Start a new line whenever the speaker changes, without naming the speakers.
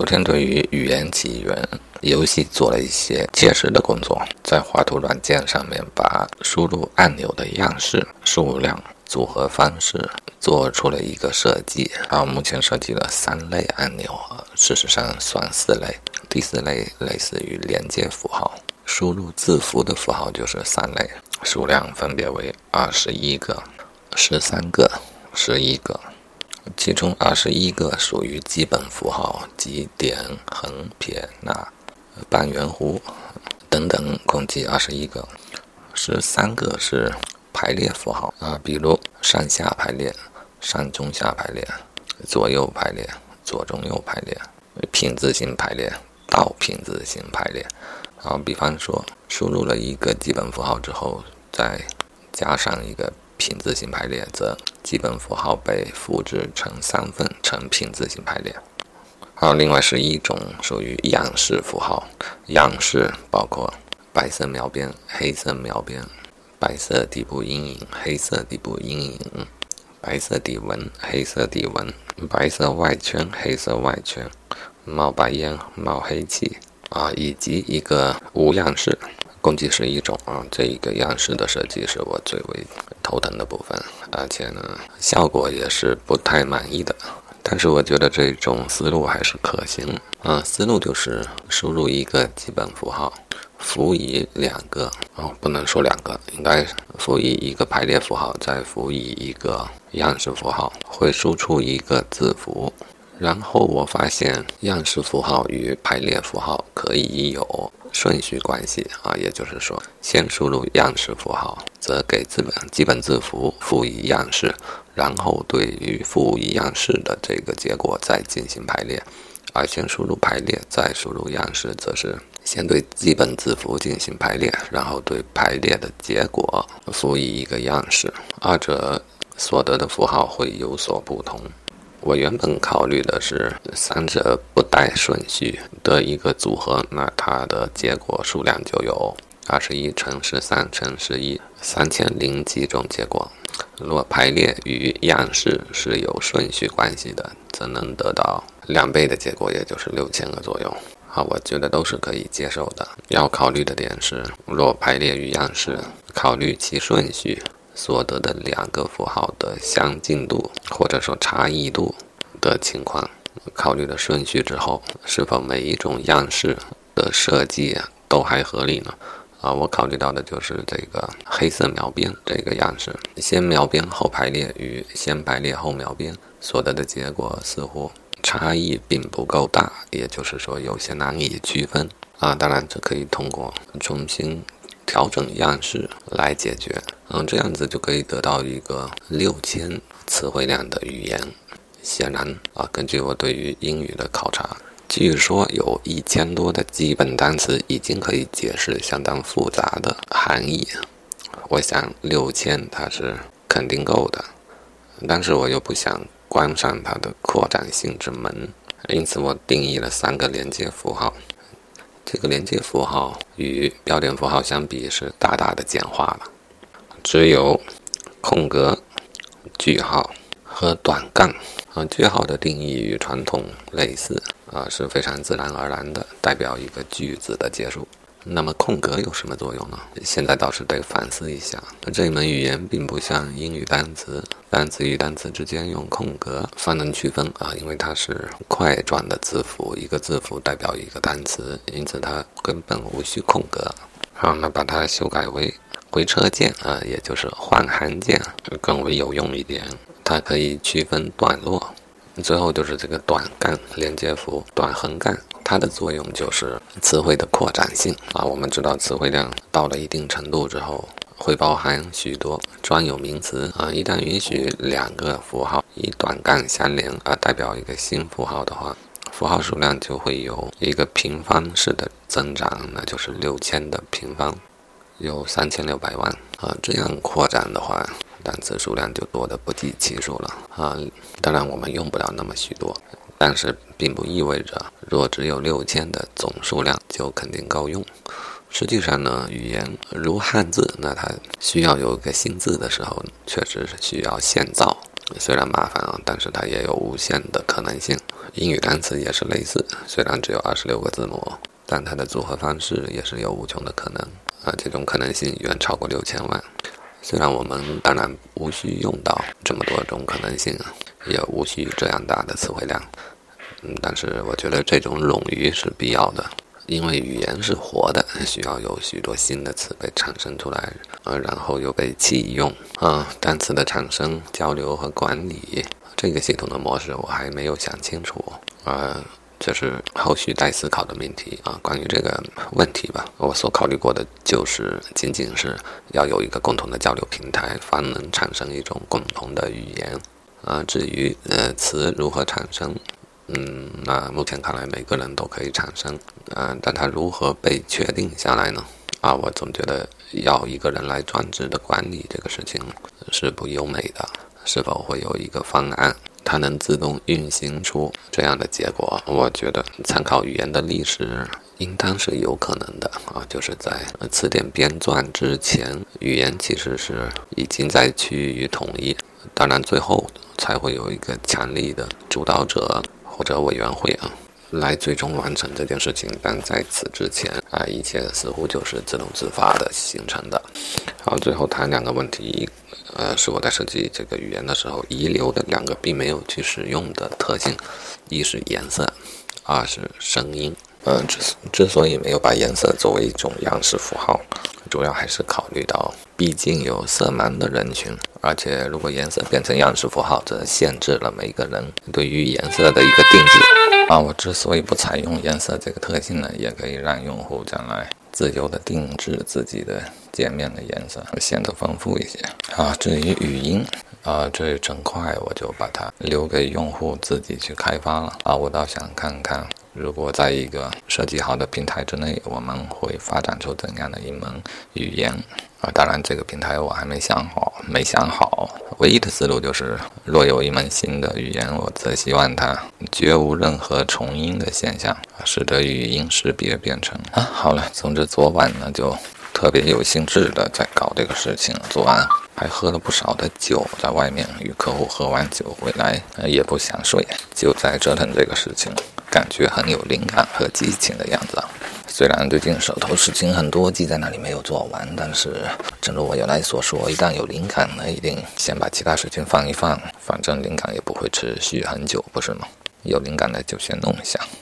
昨天对于语言起源游戏做了一些切实的工作，在画图软件上面把输入按钮的样式、数量、组合方式做出了一个设计。然后目前设计了三类按钮，事实上算四类。第四类类似于连接符号，输入字符的符号就是三类，数量分别为二十一个、十三个、十一个。其中二十一个属于基本符号，即点、横、撇、捺、半圆弧等等，共计二十一个。十三个是排列符号啊，比如上下排列、上中下排列、左右排列、左中右排列、品字形排列、倒品字形排列。然后，比方说输入了一个基本符号之后，再加上一个。品字形排列则基本符号被复制成三份，成品字形排列。好，另外是一种属于样式符号，样式包括白色描边、黑色描边、白色底部阴影、黑色底部阴影、白色底纹、黑色底纹、白色外圈、黑色外圈、冒白烟、冒黑气啊，以及一个无样式。共计是一种啊，这一个样式的设计是我最为头疼的部分，而且呢，效果也是不太满意的。但是我觉得这种思路还是可行啊，思路就是输入一个基本符号，辅以两个哦，不能说两个，应该辅以一个排列符号，再辅以一个样式符号，会输出一个字符。然后我发现样式符号与排列符号可以有。顺序关系啊，也就是说，先输入样式符号，则给字本基本字符赋予样式，然后对于赋予样式的这个结果再进行排列；而先输入排列，再输入样式，则是先对基本字符进行排列，然后对排列的结果赋予一个样式，二者所得的符号会有所不同。我原本考虑的是三者不带顺序的一个组合，那它的结果数量就有二十一乘十三乘十一，三千零几种结果。若排列与样式是有顺序关系的，则能得到两倍的结果，也就是六千个左右。好，我觉得都是可以接受的。要考虑的点是，若排列与样式，考虑其顺序。所得的两个符号的相近度或者说差异度的情况，考虑了顺序之后，是否每一种样式的设计都还合理呢？啊，我考虑到的就是这个黑色描边这个样式，先描边后排列与先排列后描边所得的结果似乎差异并不够大，也就是说有些难以区分啊。当然，这可以通过重新。调整样式来解决，嗯，这样子就可以得到一个六千词汇量的语言。显然啊，根据我对于英语的考察，据说有一千多的基本单词已经可以解释相当复杂的含义。我想六千它是肯定够的，但是我又不想关上它的扩展性之门，因此我定义了三个连接符号。这个连接符号与标点符号相比是大大的简化了，只有空格、句号和短杠。啊，句号的定义与传统类似，啊是非常自然而然的，代表一个句子的结束。那么空格有什么作用呢？现在倒是得反思一下。这一门语言并不像英语单词，单词与单词之间用空格方能区分啊，因为它是块状的字符，一个字符代表一个单词，因此它根本无需空格。好，那把它修改为回车键啊，也就是换行键，更为有用一点。它可以区分段落。最后就是这个短杠连接符，短横杠。它的作用就是词汇的扩展性。啊。我们知道词汇量到了一定程度之后，会包含许多专有名词。啊。一旦允许两个符号以短杠相连而代表一个新符号。的话，符号。数量就会有一个平方式的增长，那就是六千的平方，有三千六百万啊。这样扩展的话，单词数量就多得不计其数了啊。当然，我们用不了那么许多。但是并不意味着，若只有六千的总数量就肯定够用。实际上呢，语言如汉字，那它需要有一个新字的时候，确实是需要现造虽然麻烦啊，但是它也有无限的可能性。英语单词也是类似，虽然只有二十六个字母，但它的组合方式也是有无穷的可能啊，这种可能性远超过六千万。虽然我们当然无需用到这么多种可能性，也无需这样大的词汇量，嗯，但是我觉得这种冗余是必要的，因为语言是活的，需要有许多新的词被产生出来，呃，然后又被弃用啊。单词的产生、交流和管理这个系统的模式我还没有想清楚，呃。这是后续待思考的命题啊！关于这个问题吧，我所考虑过的就是仅仅是要有一个共同的交流平台，方能产生一种共同的语言啊。至于呃词如何产生，嗯，那目前看来每个人都可以产生，嗯，但它如何被确定下来呢？啊，我总觉得要一个人来专职的管理这个事情是不优美的，是否会有一个方案？它能自动运行出这样的结果，我觉得参考语言的历史应当是有可能的啊。就是在词典编撰之前，语言其实是已经在趋于统一，当然最后才会有一个强力的主导者或者委员会啊，来最终完成这件事情。但在此之前啊，一切似乎就是自动自发的形成的。好，最后谈两个问题。呃，是我在设计这个语言的时候遗留的两个并没有去使用的特性，一是颜色，二是声音。呃，之之所以没有把颜色作为一种样式符号，主要还是考虑到，毕竟有色盲的人群，而且如果颜色变成样式符号，则限制了每个人对于颜色的一个定制。啊，我之所以不采用颜色这个特性呢，也可以让用户将来。自由的定制自己的界面的颜色，显得丰富一些。啊，至于语音，啊，这一整块我就把它留给用户自己去开发了。啊，我倒想看看，如果在一个设计好的平台之内，我们会发展出怎样的一门语言。啊，当然这个平台我还没想好，没想好。唯一的思路就是，若有一门新的语言，我则希望它绝无任何重音的现象，使得语音识别变成啊。好了，总之昨晚呢就特别有兴致的在搞这个事情，昨晚还喝了不少的酒，在外面与客户喝完酒回来，也不想睡，就在折腾这个事情，感觉很有灵感和激情的样子。虽然最近手头事情很多，记在那里没有做完，但是正如我原来所说，一旦有灵感，呢一定先把其他事情放一放，反正灵感也不会持续很久，不是吗？有灵感的就先弄一下。